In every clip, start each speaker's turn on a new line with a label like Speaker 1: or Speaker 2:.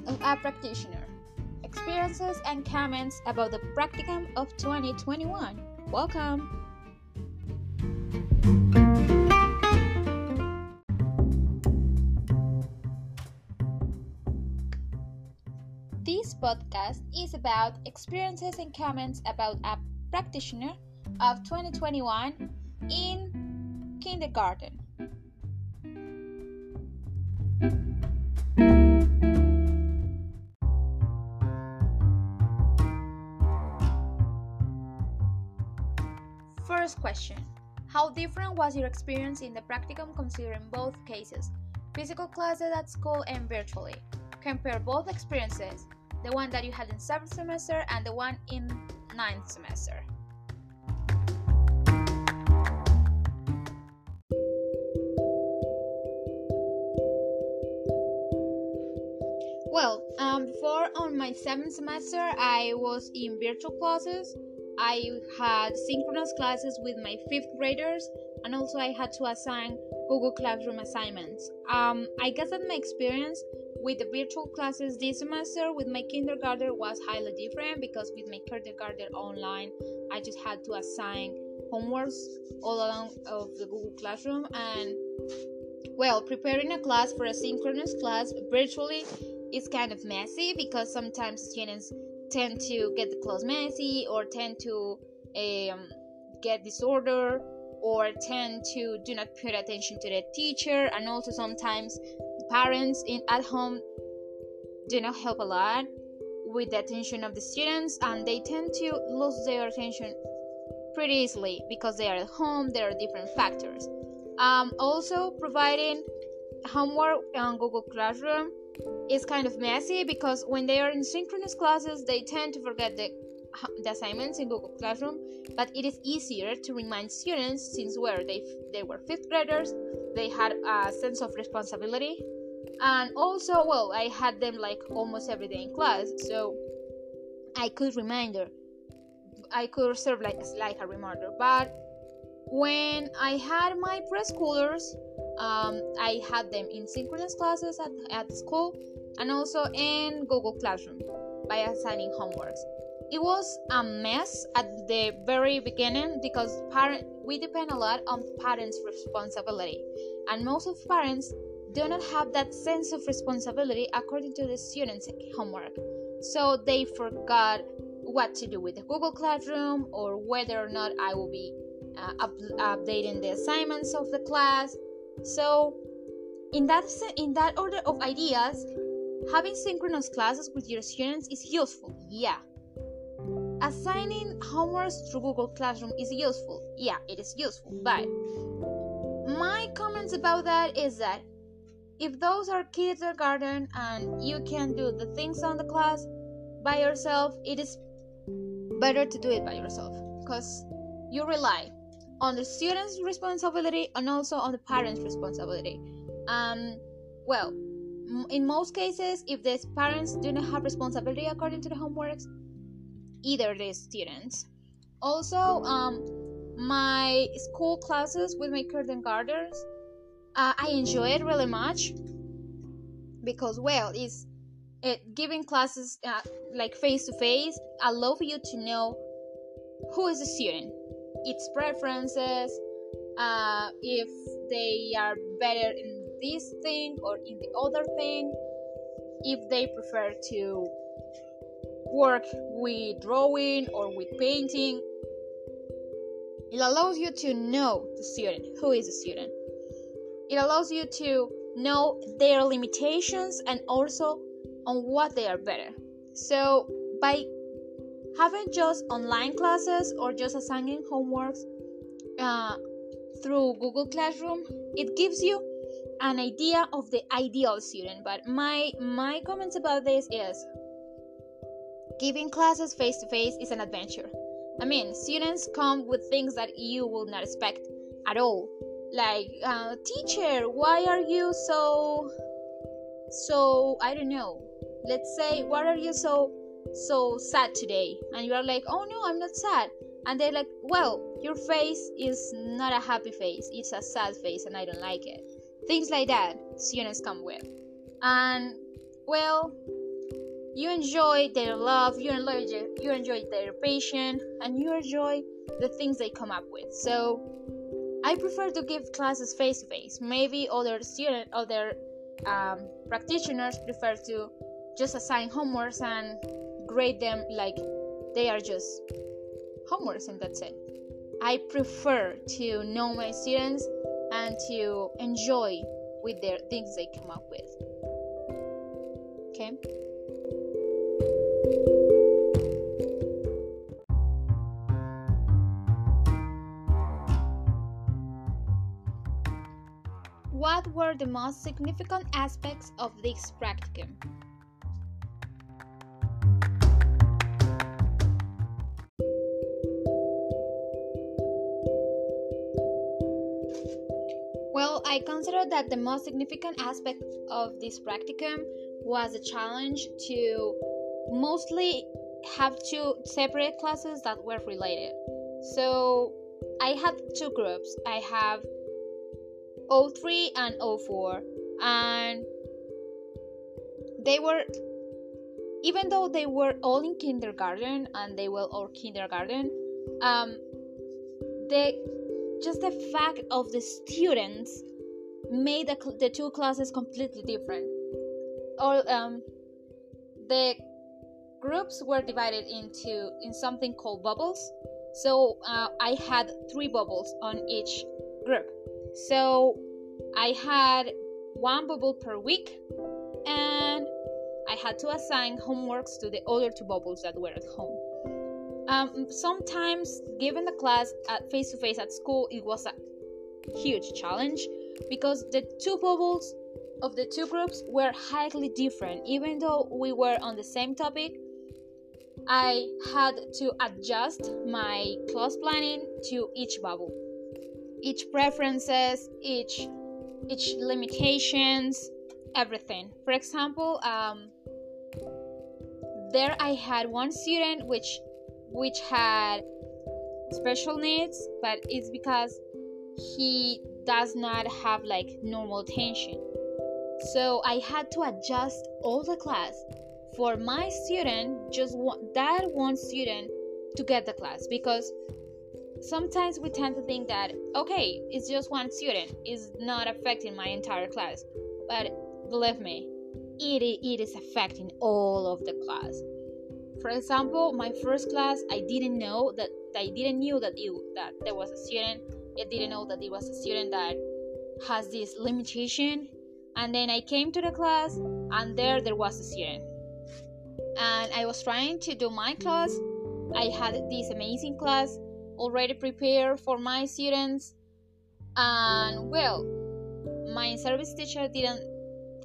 Speaker 1: Of a Practitioner Experiences and comments about the practicum of 2021. Welcome! This podcast is about experiences and comments about a practitioner of 2021 in kindergarten. First question How different was your experience in the practicum considering both cases, physical classes at school and virtually? Compare both experiences, the one that you had in seventh semester and the one in ninth semester. Well, um, before on my seventh semester, I was in virtual classes I had synchronous classes with my fifth graders, and also I had to assign Google Classroom assignments. Um, I guess that my experience with the virtual classes this semester with my kindergarten was highly different because with my kindergarten online, I just had to assign homeworks all along of the Google Classroom and well, preparing a class for a synchronous class virtually is kind of messy because sometimes students tend to get the clothes messy or tend to um, get disorder or tend to do not pay attention to the teacher. And also sometimes parents in at home do not help a lot with the attention of the students and they tend to lose their attention pretty easily because they are at home there are different factors. Um, also providing homework on google classroom is kind of messy because when they are in synchronous classes, they tend to forget the, the assignments in Google Classroom, but it is easier to remind students since where they they were fifth graders, they had a sense of responsibility, and also well, I had them like almost every day in class, so I could remind reminder, I could serve like like a reminder, but when I had my preschoolers, um, I had them in synchronous classes at, at school and also in Google Classroom by assigning homeworks. It was a mess at the very beginning because parent we depend a lot on parents' responsibility, and most of parents do not have that sense of responsibility according to the students' homework. So they forgot what to do with the Google Classroom or whether or not I will be uh, up- updating the assignments of the class. So, in that in that order of ideas, having synchronous classes with your students is useful. Yeah. Assigning homeworks through Google Classroom is useful. Yeah, it is useful. But my comments about that is that if those are kindergarten and you can do the things on the class by yourself, it is better to do it by yourself because you rely on the student's responsibility and also on the parent's responsibility. Um, well, in most cases, if the parents do not have responsibility according to the homeworks, either the students. Also, um, my school classes with my kindergartners, uh, I enjoy it really much because, well, it's it, giving classes uh, like face to face allow for you to know who is the student its preferences, uh, if they are better in this thing or in the other thing, if they prefer to work with drawing or with painting. It allows you to know the student, who is the student. It allows you to know their limitations and also on what they are better. So, by having just online classes or just assigning homeworks uh, through Google Classroom, it gives you an idea of the ideal student. But my my comments about this is giving classes face to face is an adventure. I mean, students come with things that you will not expect at all. Like, uh, teacher, why are you so so I don't know. Let's say, why are you so so sad today. And you are like oh no i'm not sad. And they're like well your face is not a happy face. It's a sad face and i don't like it. Things like that students come with. And well you enjoy their love, you enjoy you enjoy their patience, and you enjoy the things they come up with. So I prefer to give classes face to face. Maybe other student, other um, practitioners prefer to just assign homeworks and grade them like they are just homeworks, and that's it. I prefer to know my students and to enjoy with their things they come up with. Okay. What were the most significant aspects of this practicum? I consider that the most significant aspect of this practicum was a challenge to mostly have two separate classes that were related. So I had two groups. I have O3 and O4 and they were even though they were all in kindergarten and they were all kindergarten um the just the fact of the students made the, the two classes completely different. All um the groups were divided into in something called bubbles. So uh, i had three bubbles on each group. So I had one bubble per week and I had to assign homeworks to the other two bubbles that were at home. Um, sometimes, given the class at face to face at school, it was a huge challenge because the two bubbles of the two groups were highly different. Even though we were on the same topic, I had to adjust my class planning to each bubble each preferences, each each limitations, everything. For example, um, there I had one student which which had special needs, but it's because he does not have like normal tension. So I had to adjust all the class for my student, just that one student to get the class because sometimes we tend to think that okay it's just one student is not affecting my entire class but believe me it, it is affecting all of the class for example my first class i didn't know that i didn't knew that it, that there was a student i didn't know that it was a student that has this limitation. And then i came to the class and there there was a student. And i was trying to do my class. I had this amazing class already prepared for my students. And well my service teacher didn't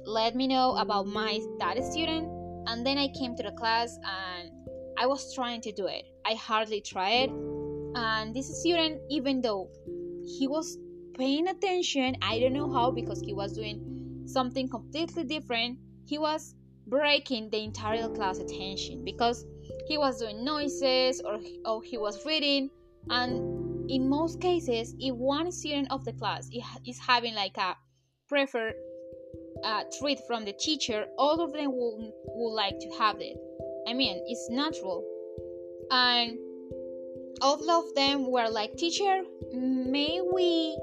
Speaker 1: let me know about my that student. And then i came to the class and i was trying to do it. I hardly tried. And this student even though he was paying attention. I don't know how because he was doing something completely different. He was breaking the entire class attention because he was doing noises or, or he was reading. And in most cases if one student of the class is having like a preferred uh, treat from the teacher all of them will, will like to have it. I mean it's natural. And all of them were like teacher may we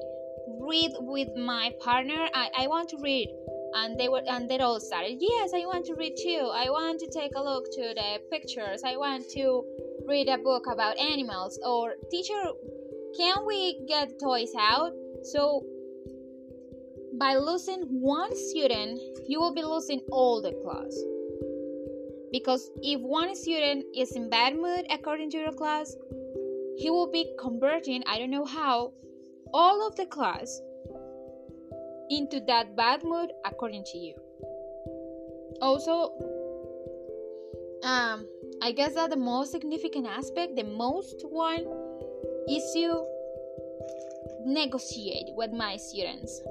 Speaker 1: read with my partner? I, I want to read. And they were and they all started yes i want to read too. I want to take a look to the pictures. I want to read a book about animals. Or teacher can we get toys out? So by losing one student you will be losing all the class. Because if one student is in bad mood according to your class he will be converting i don't know how all of the class into that bad mood according to you also um I guess that the most significant aspect, the most one, is to negotiate with my students.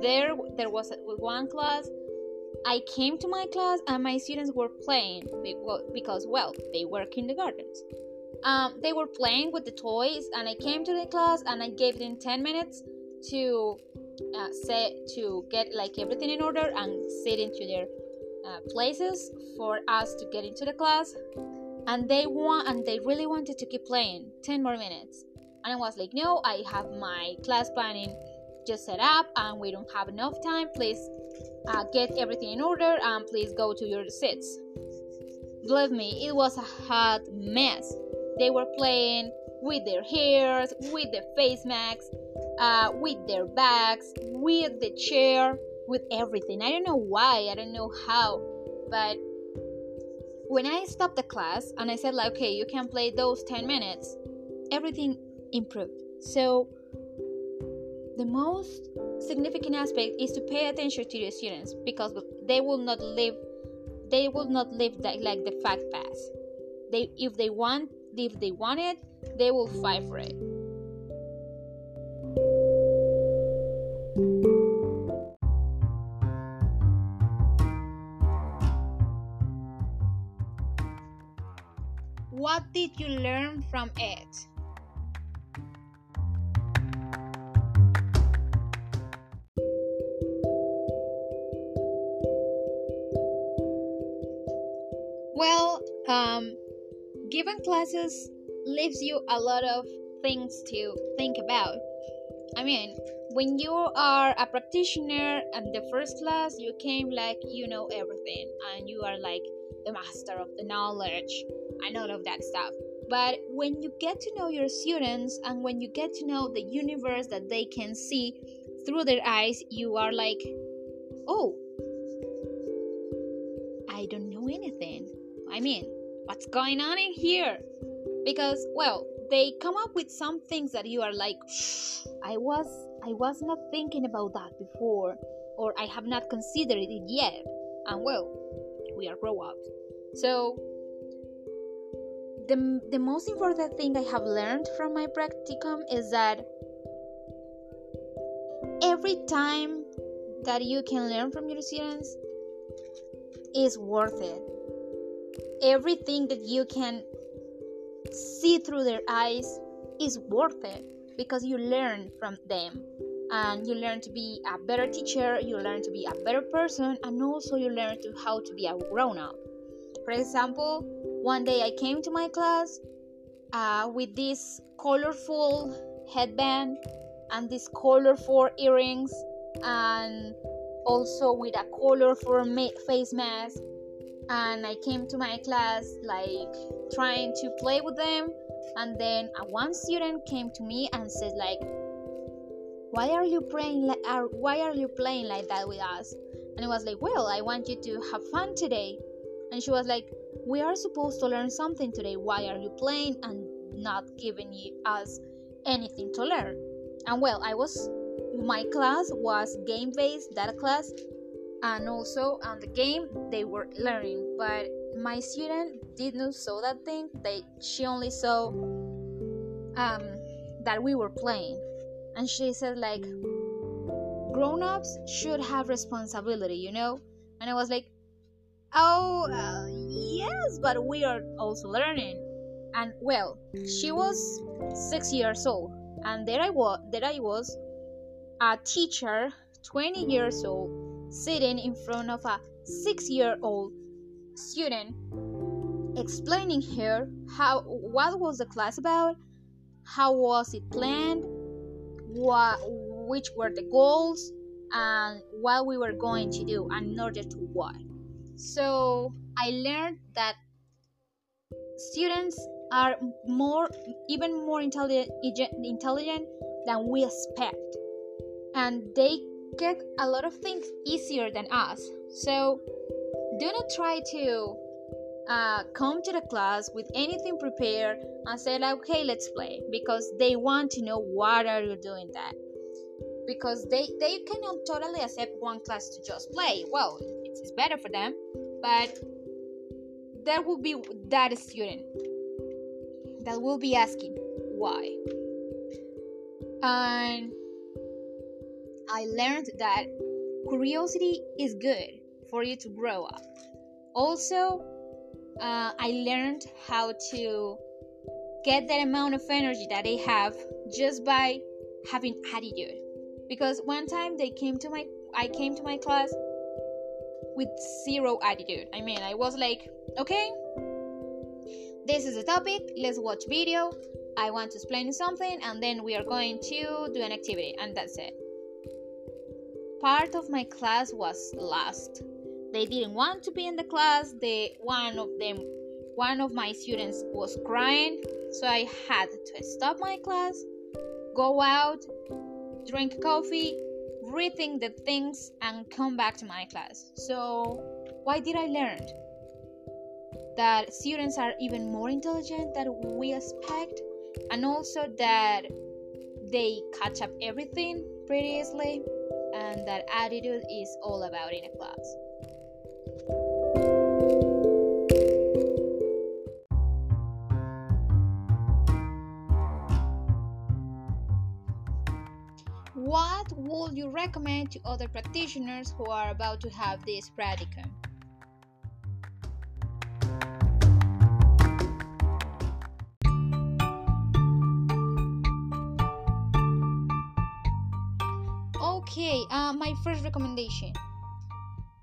Speaker 1: There, there was one class. I came to my class and my students were playing because, well, they were kindergartens. Um, they were playing with the toys, and I came to the class and I gave them 10 minutes to uh, say to get like everything in order and sit into their uh, places for us to get into the class. And they want and they really wanted to keep playing 10 more minutes. And i was like no i have my class planning just set up and we don't have enough time. Please uh, get everything in order and please go to your seats believe me it was a hot mess they were playing with their hairs with their face masks uh, with their bags with the chair with everything. I don't know why i don't know how but when I stopped the class and I said like okay you can play those 10 minutes everything improved. So the most significant aspect is to pay attention to your students because they will not live they will not live that, like the fact pass. They if they want if they want it they will fight for it What did you learn from it? Classes leaves you a lot of things to think about. I mean, when you are a practitioner and the first class, you came like you know everything and you are like the master of the knowledge and all of that stuff. But when you get to know your students and when you get to know the universe that they can see through their eyes, you are like, oh, I don't know anything. I mean, what's going on in here? Because, well, they come up with some things that you are like, I was, I was not thinking about that before, or I have not considered it yet. And well, we are grow ups. So the, the most important thing I have learned from my practicum is that every time that you can learn from your students is worth it. Everything that you can see through their eyes is worth it because you learn from them and you learn to be a better teacher, you learn to be a better person, and also you learn to how to be a grown up. For example, one day I came to my class uh, with this colorful headband and these colorful earrings and also with a colorful face mask and I came to my class like trying to play with them and then one student came to me and said like why are you playing like why are you playing like that with us and I was like well I want you to have fun today and she was like we are supposed to learn something today. Why are you playing and not giving us anything to learn? And well, I was my class was game based data class and also on the game they were learning. But my student didn't saw that thing. They she only saw um, that we were playing. And she said like grown-ups should have responsibility you know? And i was like Oh, uh, yes, but we are also learning. And well, she was six years old, and there I was. There I was, a teacher, twenty years old, sitting in front of a six-year-old student, explaining her how what was the class about, how was it planned, what which were the goals, and what we were going to do, and in order to what. So I learned that students are more, even more intelligent, intelligent than we expect, and they get a lot of things easier than us. So do not try to uh, come to the class with anything prepared and say like, okay, let's play, because they want to know what are you doing that. Because they they cannot totally accept one class to just play. Well, it's better for them but there will be that student that will be asking why and i learned that curiosity is good for you to grow up also uh, i learned how to get that amount of energy that they have just by having attitude because one time they came to my i came to my class with zero attitude. I mean, I was like, okay, this is a topic, let's watch video. I want to explain something, and then we are going to do an activity, and that's it. Part of my class was lost. They didn't want to be in the class. One of them, one of my students was crying, so I had to stop my class, go out, drink coffee, rethink the things, and come back to my class. So, why did I learn? That students are even more intelligent than we expect, and also that they catch up everything pretty easily, and that attitude is all about in a class. What would you recommend to other practitioners who are about to have this practicum? Okay, uh, my first recommendation.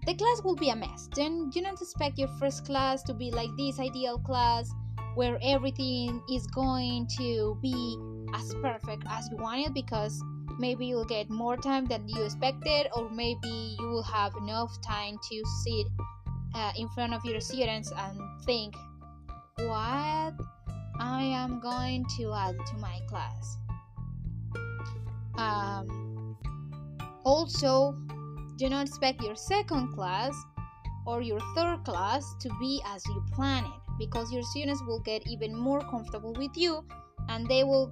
Speaker 1: The class will be a mess. Then do not expect your first class to be like this ideal class where everything is going to be as perfect as you want it because maybe you'll get more time than you expected or maybe you will have enough time to sit uh, in front of your students and think what i am going to add to my class um, also do not expect your second class or your third class to be as you plan it because your students will get even more comfortable with you and they will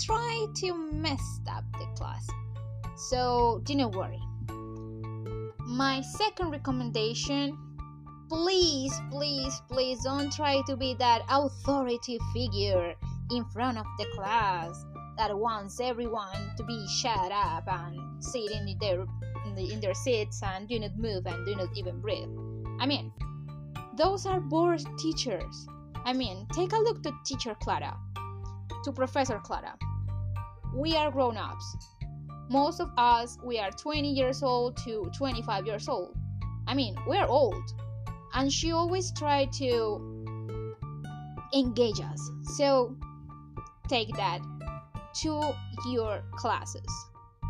Speaker 1: try to mess up the class. So do not worry. My second recommendation please, please, please don't try to be that authority figure in front of the class that wants everyone to be shut up and sit in their in, the, in their seats and do not move and do not even breathe. I mean, those are bored teachers. I mean, take a look to teacher Clara, to Professor Clara we are grown ups. Most of us, we are 20 years old to 25 years old. I mean, we're old. And she always tried to engage us. So take that to your classes.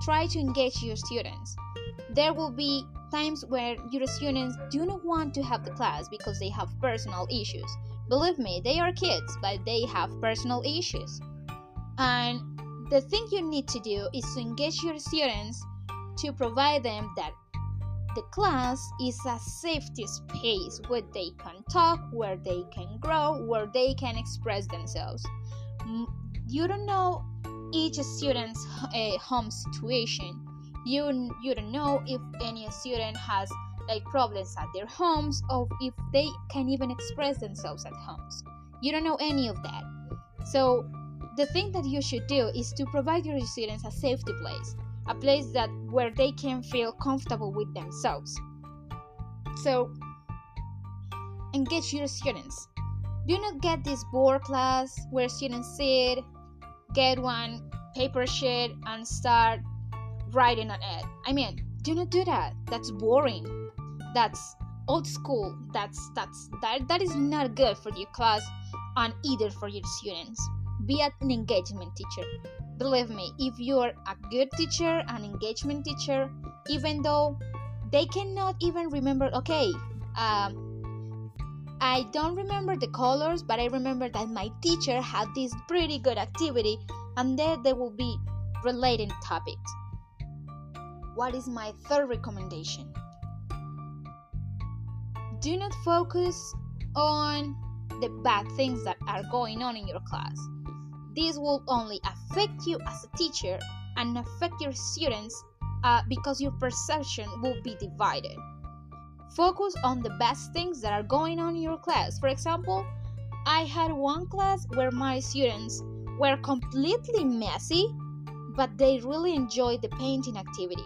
Speaker 1: Try to engage your students. There will be times where your students do not want to have the class because they have personal issues. Believe me, they are kids, but they have personal issues. And the thing you need to do is to engage your students to provide them that the class is a safety space where they can talk, where they can grow, where they can express themselves. You don't know each student's uh, home situation. You you don't know if any student has like problems at their homes or if they can even express themselves at homes. You don't know any of that. So the thing that you should do is to provide your students a safety place, a place that where they can feel comfortable with themselves. So engage your students. Do not get this board class where students sit, get one paper sheet and start writing on it. I mean, do not do that. That's boring. That's old school. That's that's that that is not good for your class and either for your students be an engagement teacher. Believe me, if you're a good teacher, an engagement teacher, even though they cannot even remember, okay, um, I don't remember the colors, but I remember that my teacher had this pretty good activity, and then there will be related topics. What is my third recommendation? Do not focus on the bad things that are going on in your class. This will only affect you as a teacher and affect your students uh, because your perception will be divided. Focus on the best things that are going on in your class. For example, I had one class where my students were completely messy, but they really enjoyed the painting activity.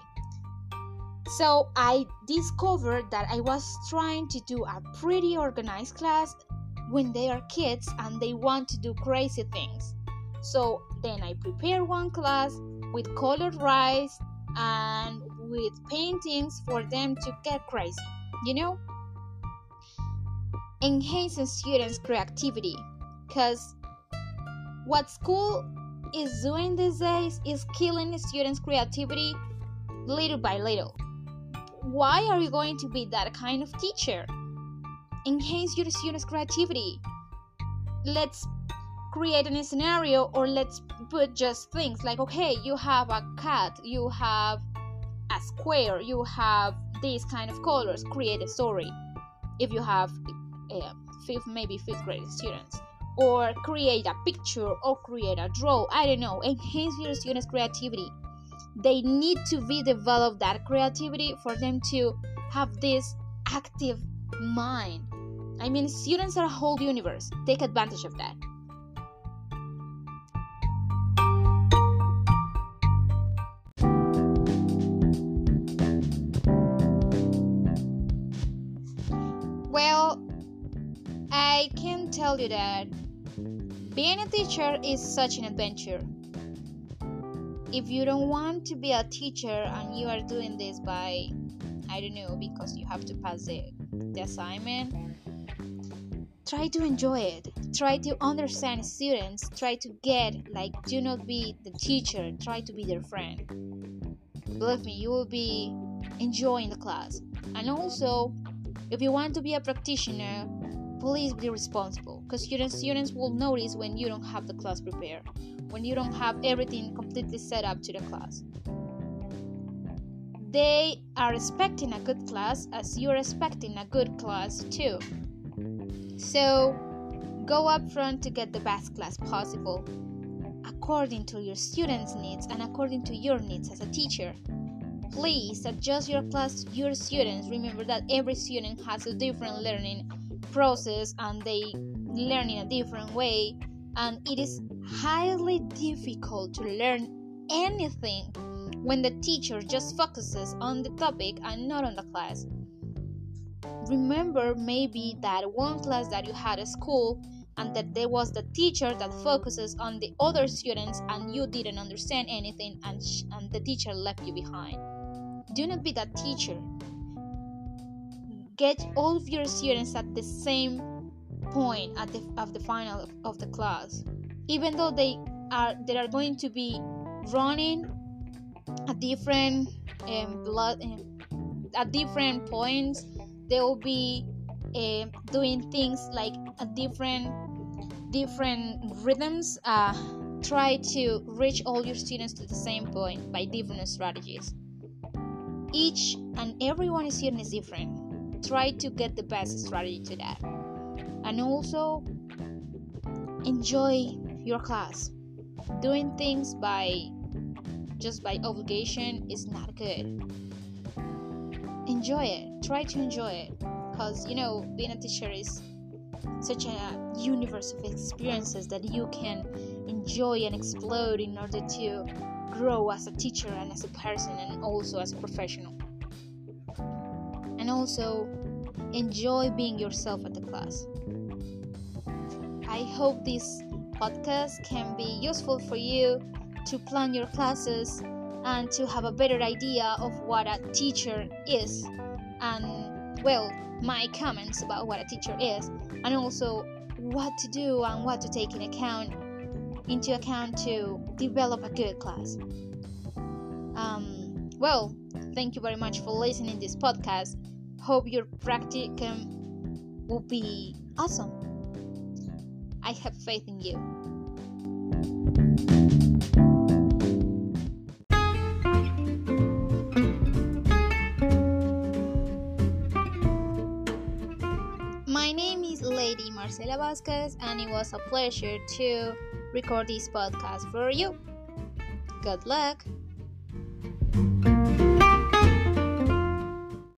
Speaker 1: So I discovered that I was trying to do a pretty organized class when they are kids and they want to do crazy things. So then I prepare one class with colored rice and with paintings for them to get crazy. You know enhances students creativity. Because what school is doing these days is killing students creativity little by little. Why are you going to be that kind of teacher? Enhance your students creativity. Let's create a scenario or let's put just things like okay you have a cat you have a square you have these kind of colors create a story. If you have uh, fifth maybe fifth grade students. Or create a picture or create a draw i don't know. Enhance your students creativity. They need to be developed that creativity for them to have this active mind. I mean students are a whole universe. Take advantage of that tell you that being a teacher is such an adventure. If you don't want to be a teacher and you are doing this by, I don't know, because you have to pass the, the assignment, try to enjoy it. Try to understand students. Try to get, like, do not be the teacher, try to be their friend. Believe me, you will be enjoying the class. And also, if you want to be a practitioner, please be responsible because students students will notice when you don't have the class prepared when you don't have everything completely set up to the class. They are expecting a good class as you're expecting a good class too. So go up front to get the best class possible according to your students needs and according to your needs as a teacher. Please adjust your class to your students. Remember that every student has a different learning process and they learn in a different way and it is highly difficult to learn anything when the teacher just focuses on the topic and not on the class. Remember maybe that one class that you had at school and that there was the teacher that focuses on the other students and you didn't understand anything and, sh- and the teacher left you behind. Do not be that teacher. Get all of your students at the same point at the of the final of, of the class. Even though they are they are going to be running at different um, blood um, at different points they will be uh, doing things like a different different rhythms uh, try to reach all your students to the same point by different strategies. Each and every one student is different. Try to get the best strategy to that and also enjoy your class. Doing things by just by obligation is not good. Enjoy it. Try to enjoy it. Because you know being a teacher is such a universe of experiences that you can enjoy and explode in order to grow as a teacher and as a person and also as a professional. And also enjoy being yourself at the class. I hope this podcast can be useful for you to plan your classes and to have a better idea of what a teacher is. And well my comments about what a teacher is and also what to do and what to take in account into account to develop a good class. Um, well thank you very much for listening this podcast. Hope your practicum will be awesome. I have faith in you. My name is Lady Marcela Vasquez, and it was a pleasure to record this podcast for you. Good luck!